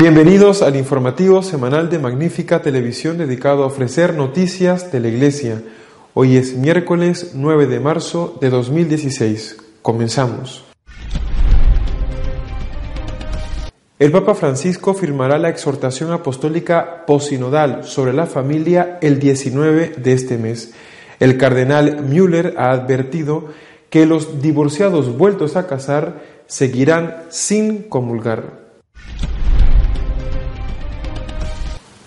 Bienvenidos al informativo semanal de Magnífica Televisión dedicado a ofrecer noticias de la Iglesia. Hoy es miércoles 9 de marzo de 2016. Comenzamos. El Papa Francisco firmará la exhortación apostólica posinodal sobre la familia el 19 de este mes. El cardenal Müller ha advertido que los divorciados vueltos a casar seguirán sin comulgar.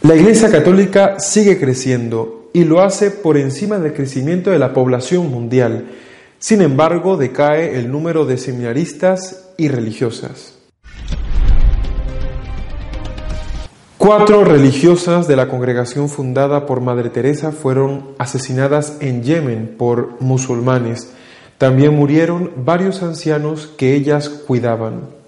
La Iglesia Católica sigue creciendo y lo hace por encima del crecimiento de la población mundial. Sin embargo, decae el número de seminaristas y religiosas. Cuatro religiosas de la congregación fundada por Madre Teresa fueron asesinadas en Yemen por musulmanes. También murieron varios ancianos que ellas cuidaban.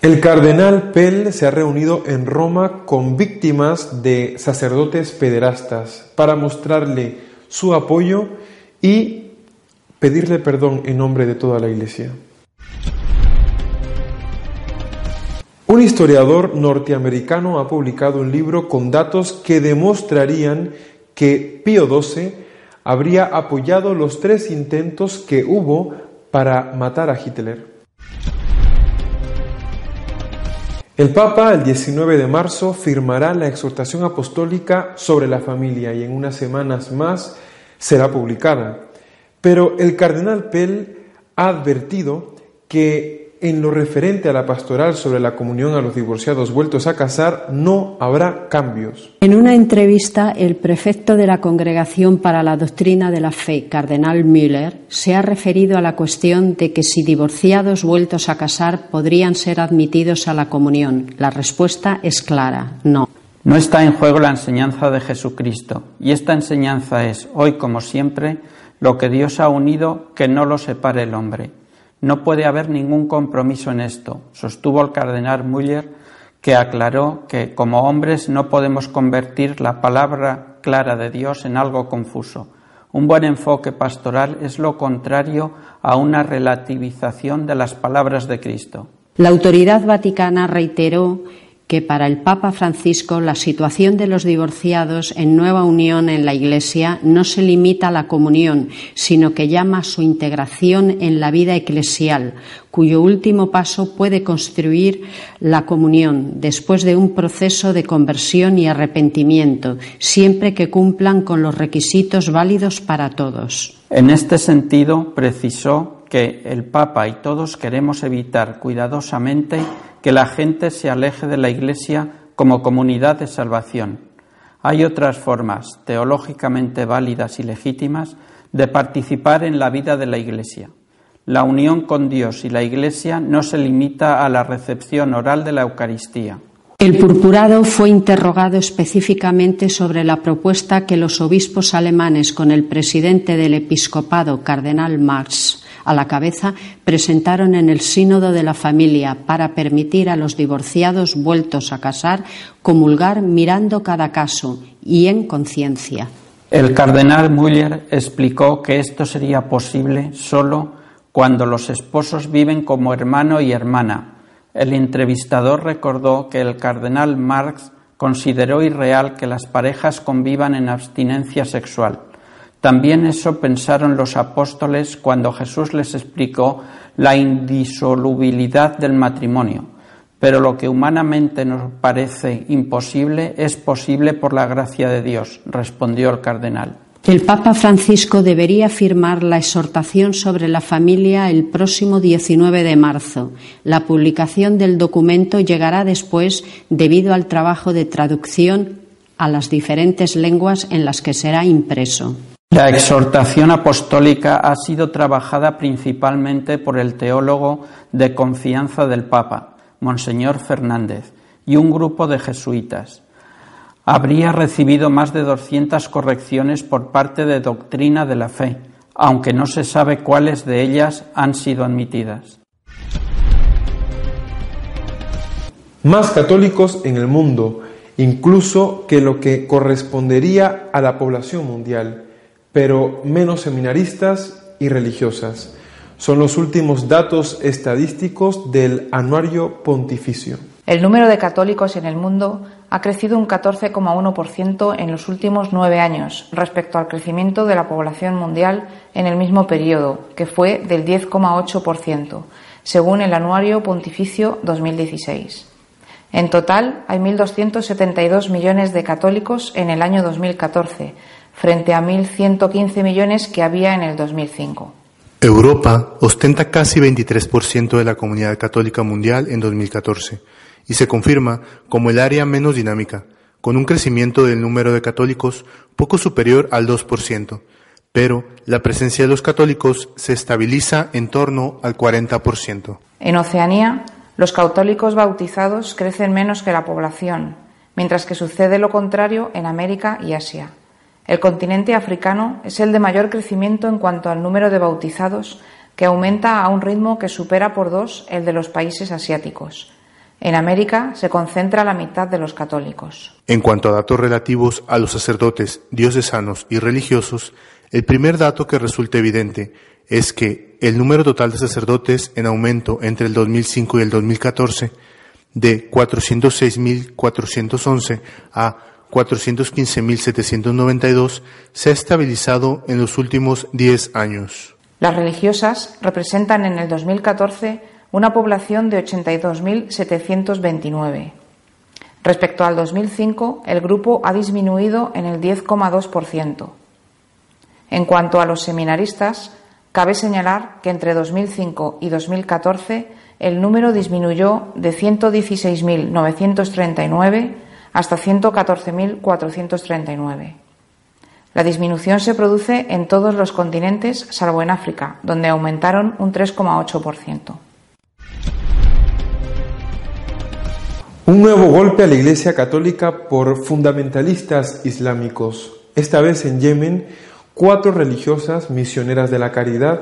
El cardenal Pell se ha reunido en Roma con víctimas de sacerdotes pederastas para mostrarle su apoyo y pedirle perdón en nombre de toda la Iglesia. Un historiador norteamericano ha publicado un libro con datos que demostrarían que Pío XII habría apoyado los tres intentos que hubo para matar a Hitler. El Papa, el 19 de marzo, firmará la exhortación apostólica sobre la familia y en unas semanas más será publicada. Pero el cardenal Pell ha advertido que en lo referente a la pastoral sobre la comunión a los divorciados vueltos a casar, no habrá cambios. En una entrevista, el prefecto de la Congregación para la Doctrina de la Fe, Cardenal Müller, se ha referido a la cuestión de que si divorciados vueltos a casar podrían ser admitidos a la comunión. La respuesta es clara, no. No está en juego la enseñanza de Jesucristo, y esta enseñanza es, hoy como siempre, lo que Dios ha unido, que no lo separe el hombre. No puede haber ningún compromiso en esto, sostuvo el cardenal Müller, que aclaró que como hombres no podemos convertir la palabra clara de Dios en algo confuso. Un buen enfoque pastoral es lo contrario a una relativización de las palabras de Cristo. La autoridad vaticana reiteró que para el Papa Francisco la situación de los divorciados en nueva unión en la Iglesia no se limita a la comunión, sino que llama a su integración en la vida eclesial, cuyo último paso puede construir la comunión después de un proceso de conversión y arrepentimiento, siempre que cumplan con los requisitos válidos para todos. En este sentido, precisó que el Papa y todos queremos evitar cuidadosamente que la gente se aleje de la Iglesia como comunidad de salvación. Hay otras formas teológicamente válidas y legítimas de participar en la vida de la Iglesia. La unión con Dios y la Iglesia no se limita a la recepción oral de la Eucaristía. El purpurado fue interrogado específicamente sobre la propuesta que los obispos alemanes, con el presidente del episcopado, cardenal Marx, a la cabeza, presentaron en el Sínodo de la Familia para permitir a los divorciados vueltos a casar comulgar mirando cada caso y en conciencia. El cardenal Müller explicó que esto sería posible solo cuando los esposos viven como hermano y hermana. El entrevistador recordó que el cardenal Marx consideró irreal que las parejas convivan en abstinencia sexual. También eso pensaron los apóstoles cuando Jesús les explicó la indisolubilidad del matrimonio. Pero lo que humanamente nos parece imposible es posible por la gracia de Dios, respondió el cardenal. El Papa Francisco debería firmar la exhortación sobre la familia el próximo 19 de marzo. La publicación del documento llegará después debido al trabajo de traducción a las diferentes lenguas en las que será impreso. La exhortación apostólica ha sido trabajada principalmente por el teólogo de confianza del Papa, Monseñor Fernández, y un grupo de jesuitas. Habría recibido más de 200 correcciones por parte de doctrina de la fe, aunque no se sabe cuáles de ellas han sido admitidas. Más católicos en el mundo, incluso que lo que correspondería a la población mundial pero menos seminaristas y religiosas. Son los últimos datos estadísticos del Anuario Pontificio. El número de católicos en el mundo ha crecido un 14,1% en los últimos nueve años respecto al crecimiento de la población mundial en el mismo periodo, que fue del 10,8%, según el Anuario Pontificio 2016. En total, hay 1.272 millones de católicos en el año 2014, frente a 1.115 millones que había en el 2005. Europa ostenta casi 23% de la comunidad católica mundial en 2014 y se confirma como el área menos dinámica, con un crecimiento del número de católicos poco superior al 2%, pero la presencia de los católicos se estabiliza en torno al 40%. En Oceanía, los católicos bautizados crecen menos que la población, mientras que sucede lo contrario en América y Asia. El continente africano es el de mayor crecimiento en cuanto al número de bautizados, que aumenta a un ritmo que supera por dos el de los países asiáticos. En América se concentra la mitad de los católicos. En cuanto a datos relativos a los sacerdotes, diocesanos y religiosos, el primer dato que resulta evidente es que el número total de sacerdotes en aumento entre el 2005 y el 2014 de 406.411 a 415.792 se ha estabilizado en los últimos 10 años. Las religiosas representan en el 2014 una población de 82.729. Respecto al 2005, el grupo ha disminuido en el 10,2%. En cuanto a los seminaristas, cabe señalar que entre 2005 y 2014 el número disminuyó de 116.939 hasta 114.439. La disminución se produce en todos los continentes, salvo en África, donde aumentaron un 3,8%. Un nuevo golpe a la Iglesia Católica por fundamentalistas islámicos. Esta vez en Yemen, cuatro religiosas misioneras de la caridad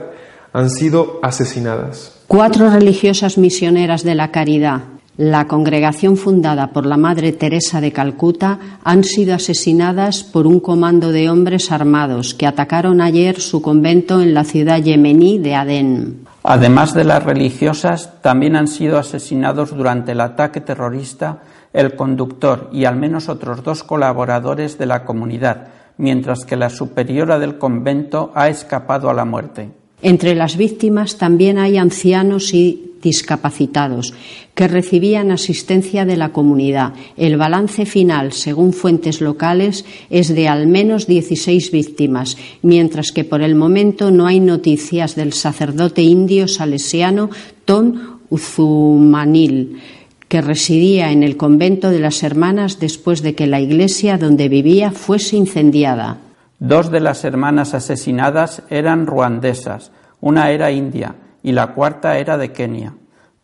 han sido asesinadas. Cuatro religiosas misioneras de la caridad la congregación fundada por la Madre Teresa de Calcuta han sido asesinadas por un comando de hombres armados que atacaron ayer su convento en la ciudad yemení de Adén. Además de las religiosas, también han sido asesinados durante el ataque terrorista el conductor y al menos otros dos colaboradores de la comunidad, mientras que la superiora del convento ha escapado a la muerte. Entre las víctimas también hay ancianos y discapacitados que recibían asistencia de la comunidad. El balance final, según fuentes locales, es de al menos 16 víctimas, mientras que por el momento no hay noticias del sacerdote indio salesiano Ton Uzumanil, que residía en el convento de las hermanas después de que la iglesia donde vivía fuese incendiada. Dos de las hermanas asesinadas eran ruandesas, una era india y la cuarta era de Kenia.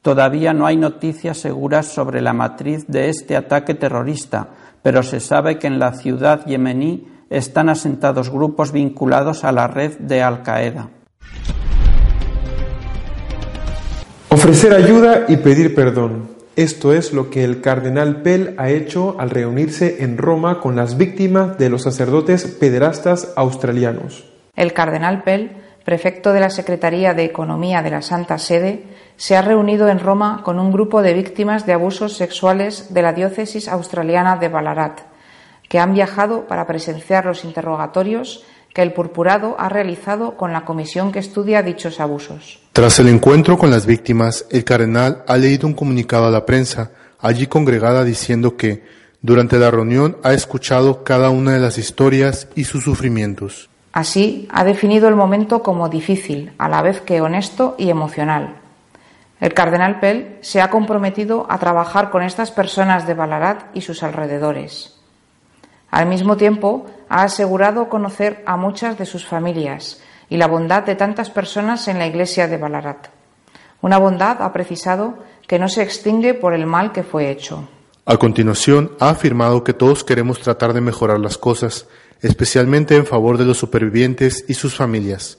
Todavía no hay noticias seguras sobre la matriz de este ataque terrorista, pero se sabe que en la ciudad yemení están asentados grupos vinculados a la red de Al-Qaeda. Ofrecer ayuda y pedir perdón. Esto es lo que el cardenal Pell ha hecho al reunirse en Roma con las víctimas de los sacerdotes pederastas australianos. El cardenal Pell prefecto de la Secretaría de Economía de la Santa Sede, se ha reunido en Roma con un grupo de víctimas de abusos sexuales de la diócesis australiana de Ballarat, que han viajado para presenciar los interrogatorios que el purpurado ha realizado con la comisión que estudia dichos abusos. Tras el encuentro con las víctimas, el cardenal ha leído un comunicado a la prensa, allí congregada, diciendo que, durante la reunión, ha escuchado cada una de las historias y sus sufrimientos. Así, ha definido el momento como difícil, a la vez que honesto y emocional. El cardenal Pell se ha comprometido a trabajar con estas personas de Ballarat y sus alrededores. Al mismo tiempo, ha asegurado conocer a muchas de sus familias y la bondad de tantas personas en la iglesia de Ballarat. Una bondad, ha precisado, que no se extingue por el mal que fue hecho. A continuación, ha afirmado que todos queremos tratar de mejorar las cosas especialmente en favor de los supervivientes y sus familias.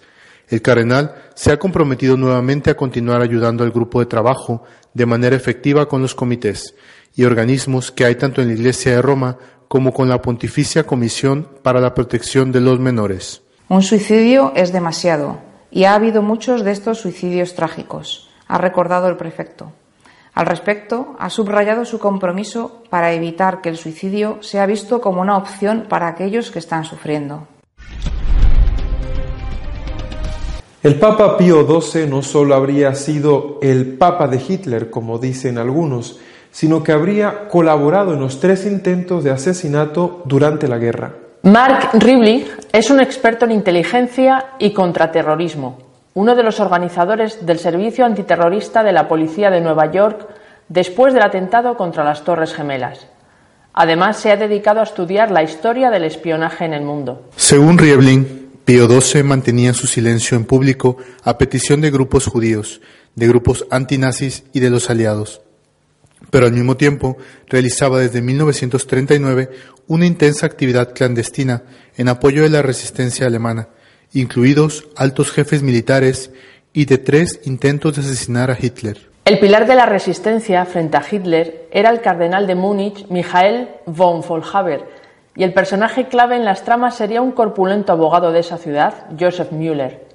El cardenal se ha comprometido nuevamente a continuar ayudando al grupo de trabajo de manera efectiva con los comités y organismos que hay tanto en la Iglesia de Roma como con la Pontificia Comisión para la Protección de los Menores. Un suicidio es demasiado y ha habido muchos de estos suicidios trágicos, ha recordado el prefecto. Al respecto, ha subrayado su compromiso para evitar que el suicidio sea visto como una opción para aquellos que están sufriendo. El Papa Pío XII no solo habría sido el Papa de Hitler, como dicen algunos, sino que habría colaborado en los tres intentos de asesinato durante la guerra. Mark Riblich es un experto en inteligencia y contraterrorismo, uno de los organizadores del servicio antiterrorista de la Policía de Nueva York después del atentado contra las Torres Gemelas. Además, se ha dedicado a estudiar la historia del espionaje en el mundo. Según Rieblin, Pío XII mantenía su silencio en público a petición de grupos judíos, de grupos antinazis y de los aliados. Pero al mismo tiempo realizaba desde 1939 una intensa actividad clandestina en apoyo de la resistencia alemana, incluidos altos jefes militares y de tres intentos de asesinar a Hitler. El pilar de la resistencia frente a Hitler era el cardenal de Múnich, Michael von Vollhaber, y el personaje clave en las tramas sería un corpulento abogado de esa ciudad, Joseph Müller.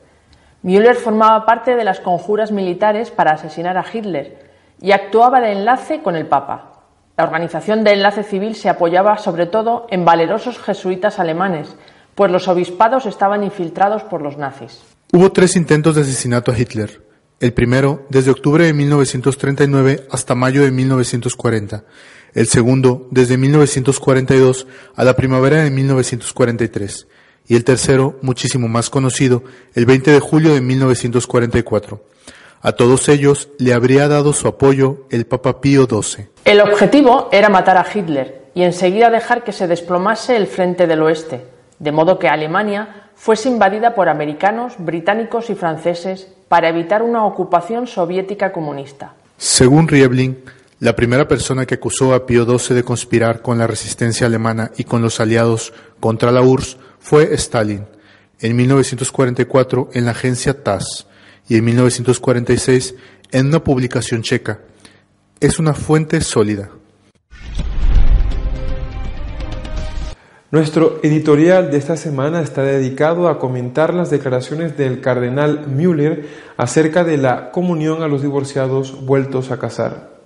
Müller formaba parte de las conjuras militares para asesinar a Hitler y actuaba de enlace con el Papa. La organización de enlace civil se apoyaba sobre todo en valerosos jesuitas alemanes, pues los obispados estaban infiltrados por los nazis. Hubo tres intentos de asesinato a Hitler. El primero desde octubre de 1939 hasta mayo de 1940 el segundo desde 1942 a la primavera de 1943 y el tercero, muchísimo más conocido, el 20 de julio de 1944. A todos ellos le habría dado su apoyo el Papa Pío XII. El objetivo era matar a Hitler y enseguida dejar que se desplomase el frente del oeste, de modo que Alemania fuese invadida por americanos, británicos y franceses para evitar una ocupación soviética comunista. Según Rieblin, la primera persona que acusó a Pío XII de conspirar con la resistencia alemana y con los aliados contra la URSS fue Stalin, en 1944 en la agencia TASS y en 1946 en una publicación checa. Es una fuente sólida. Nuestro editorial de esta semana está dedicado a comentar las declaraciones del cardenal Müller acerca de la comunión a los divorciados vueltos a casar.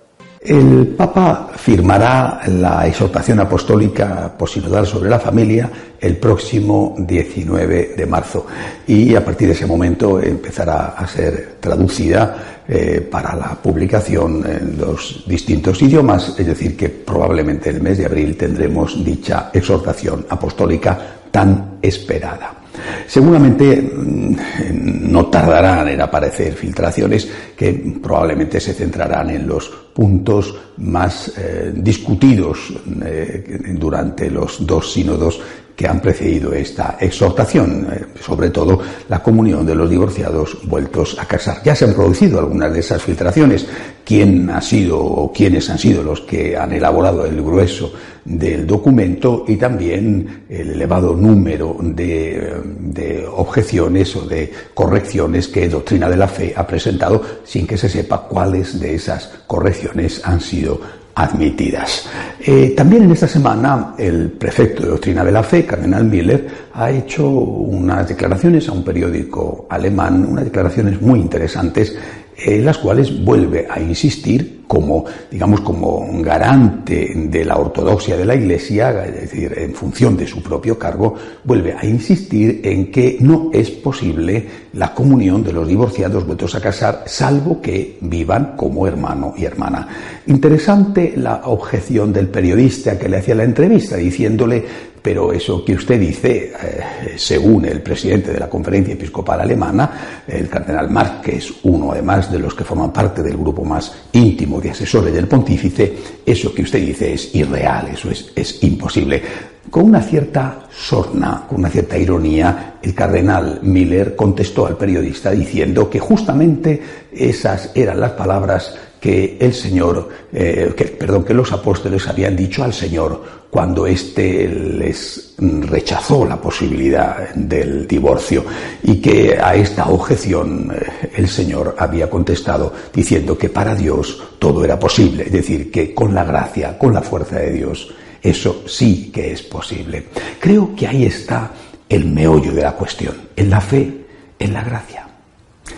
El Papa firmará la exhortación apostólica posinodal sobre la familia el próximo 19 de marzo y a partir de ese momento empezará a ser traducida eh, para la publicación en los distintos idiomas, es decir, que probablemente el mes de abril tendremos dicha exhortación apostólica tan esperada. Seguramente mm, no tardarán en aparecer filtraciones que probablemente se centrarán en los puntos más eh, discutidos eh, durante los dos sínodos que han precedido esta exhortación, eh, sobre todo la comunión de los divorciados vueltos a casar. Ya se han producido algunas de esas filtraciones. ¿Quién ha sido o quiénes han sido los que han elaborado el grueso del documento y también el elevado número de, de objeciones o de correcciones que Doctrina de la Fe ha presentado sin que se sepa cuáles de esas correcciones han sido admitidas. Eh, también en esta semana el prefecto de Doctrina de la Fe, Cardenal Miller, ha hecho unas declaraciones a un periódico alemán, unas declaraciones muy interesantes en las cuales vuelve a insistir como, digamos, como garante de la ortodoxia de la Iglesia, es decir, en función de su propio cargo, vuelve a insistir en que no es posible la comunión de los divorciados vueltos a casar, salvo que vivan como hermano y hermana. Interesante la objeción del periodista que le hacía la entrevista, diciéndole pero eso que usted dice, eh, según el presidente de la Conferencia Episcopal Alemana, el cardenal Marx, que es uno además de los que forman parte del grupo más íntimo de asesores del pontífice, eso que usted dice es irreal, eso es, imposible. Con una cierta sorna, con una cierta ironía, el cardenal Miller contestó al periodista diciendo que justamente esas eran las palabras que el Señor, eh, perdón, que los apóstoles habían dicho al Señor cuando éste les rechazó la posibilidad del divorcio y que a esta objeción eh, el Señor había contestado diciendo que para Dios todo era posible, es decir, que con la gracia, con la fuerza de Dios, eso sí que es posible. Creo que ahí está el meollo de la cuestión, en la fe, en la gracia.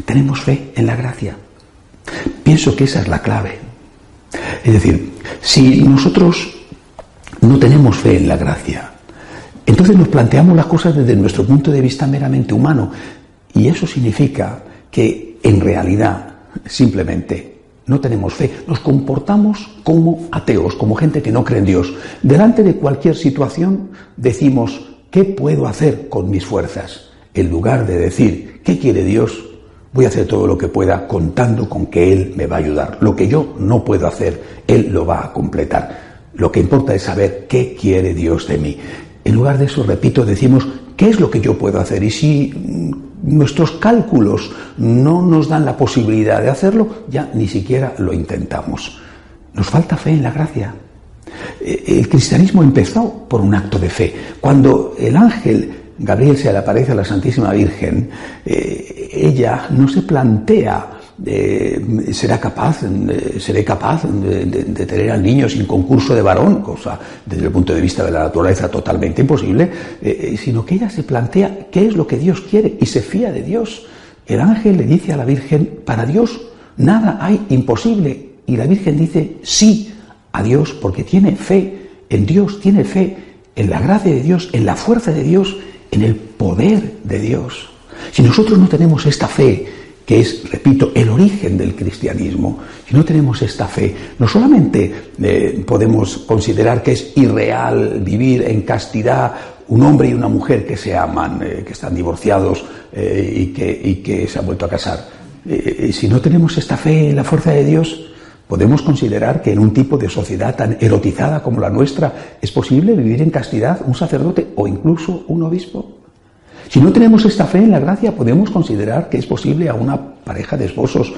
tenemos fe en la gracia. Pienso que esa es la clave. Es decir, si nosotros no tenemos fe en la gracia, entonces nos planteamos las cosas desde nuestro punto de vista meramente humano. Y eso significa que en realidad simplemente no tenemos fe, nos comportamos como ateos, como gente que no cree en Dios. Delante de cualquier situación decimos, ¿qué puedo hacer con mis fuerzas? En lugar de decir, ¿qué quiere Dios? Voy a hacer todo lo que pueda contando con que Él me va a ayudar. Lo que yo no puedo hacer, Él lo va a completar. Lo que importa es saber qué quiere Dios de mí. En lugar de eso, repito, decimos, ¿qué es lo que yo puedo hacer? Y si nuestros cálculos no nos dan la posibilidad de hacerlo, ya ni siquiera lo intentamos. Nos falta fe en la gracia. Eh, el cristianismo empezó por un acto de fe. Cuando el ángel Gabriel se le aparece a la Santísima Virgen, eh, ella no se plantea será capaz, seré capaz de, tener al niño sin concurso de varón, cosa desde el punto de vista de la naturaleza totalmente imposible, eh, eh, sino que ella se plantea qué es lo que Dios quiere y se fía de Dios. El ángel le dice a la Virgen, para Dios nada hay imposible. Y la Virgen dice sí a Dios porque tiene fe en Dios, tiene fe en la gracia de Dios, en la fuerza de Dios, en el poder de Dios. Si nosotros no tenemos esta fe, que es, repito, el origen del cristianismo. Si no tenemos esta fe, no solamente eh, podemos considerar que es irreal vivir en castidad un hombre y una mujer que se aman, eh, que están divorciados eh, y, que, y, que, se han vuelto a casar. si no tenemos esta fe en la fuerza de Dios, podemos considerar que en un tipo de sociedad tan erotizada como la nuestra es posible vivir en castidad un sacerdote o incluso un obispo. Si no tenemos esta fe en la gracia, podemos considerar que es posible a una pareja de esposos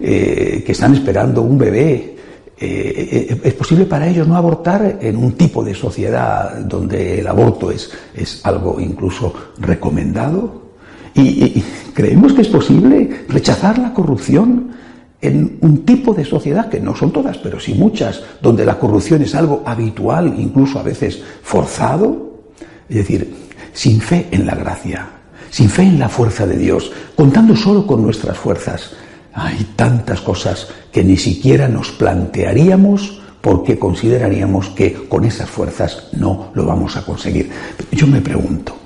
eh, que están esperando un bebé, eh, es posible para ellos no abortar en un tipo de sociedad donde el aborto es, es algo incluso recomendado. y creemos que es posible rechazar la corrupción en un tipo de sociedad, que no son todas, pero sí muchas, donde la corrupción es algo habitual, incluso a veces forzado. Es decir, sin fe en la gracia, sin fe en la fuerza de Dios, contando solo con nuestras fuerzas. Hay tantas cosas que ni siquiera nos plantearíamos porque consideraríamos que con esas fuerzas no lo vamos a conseguir. Yo me pregunto,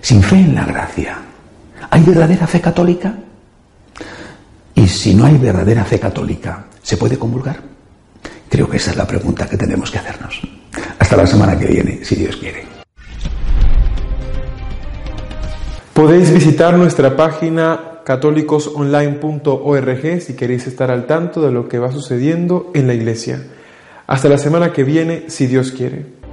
sin fe en la gracia, ¿hay verdadera fe católica? Y si no hay verdadera fe católica, ¿se puede comulgar? Creo que esa es la pregunta que tenemos que hacernos. Hasta la semana que viene, si Dios quiere. Podéis visitar nuestra página católicosonline.org si queréis estar al tanto de lo que va sucediendo en la iglesia. Hasta la semana que viene, si Dios quiere.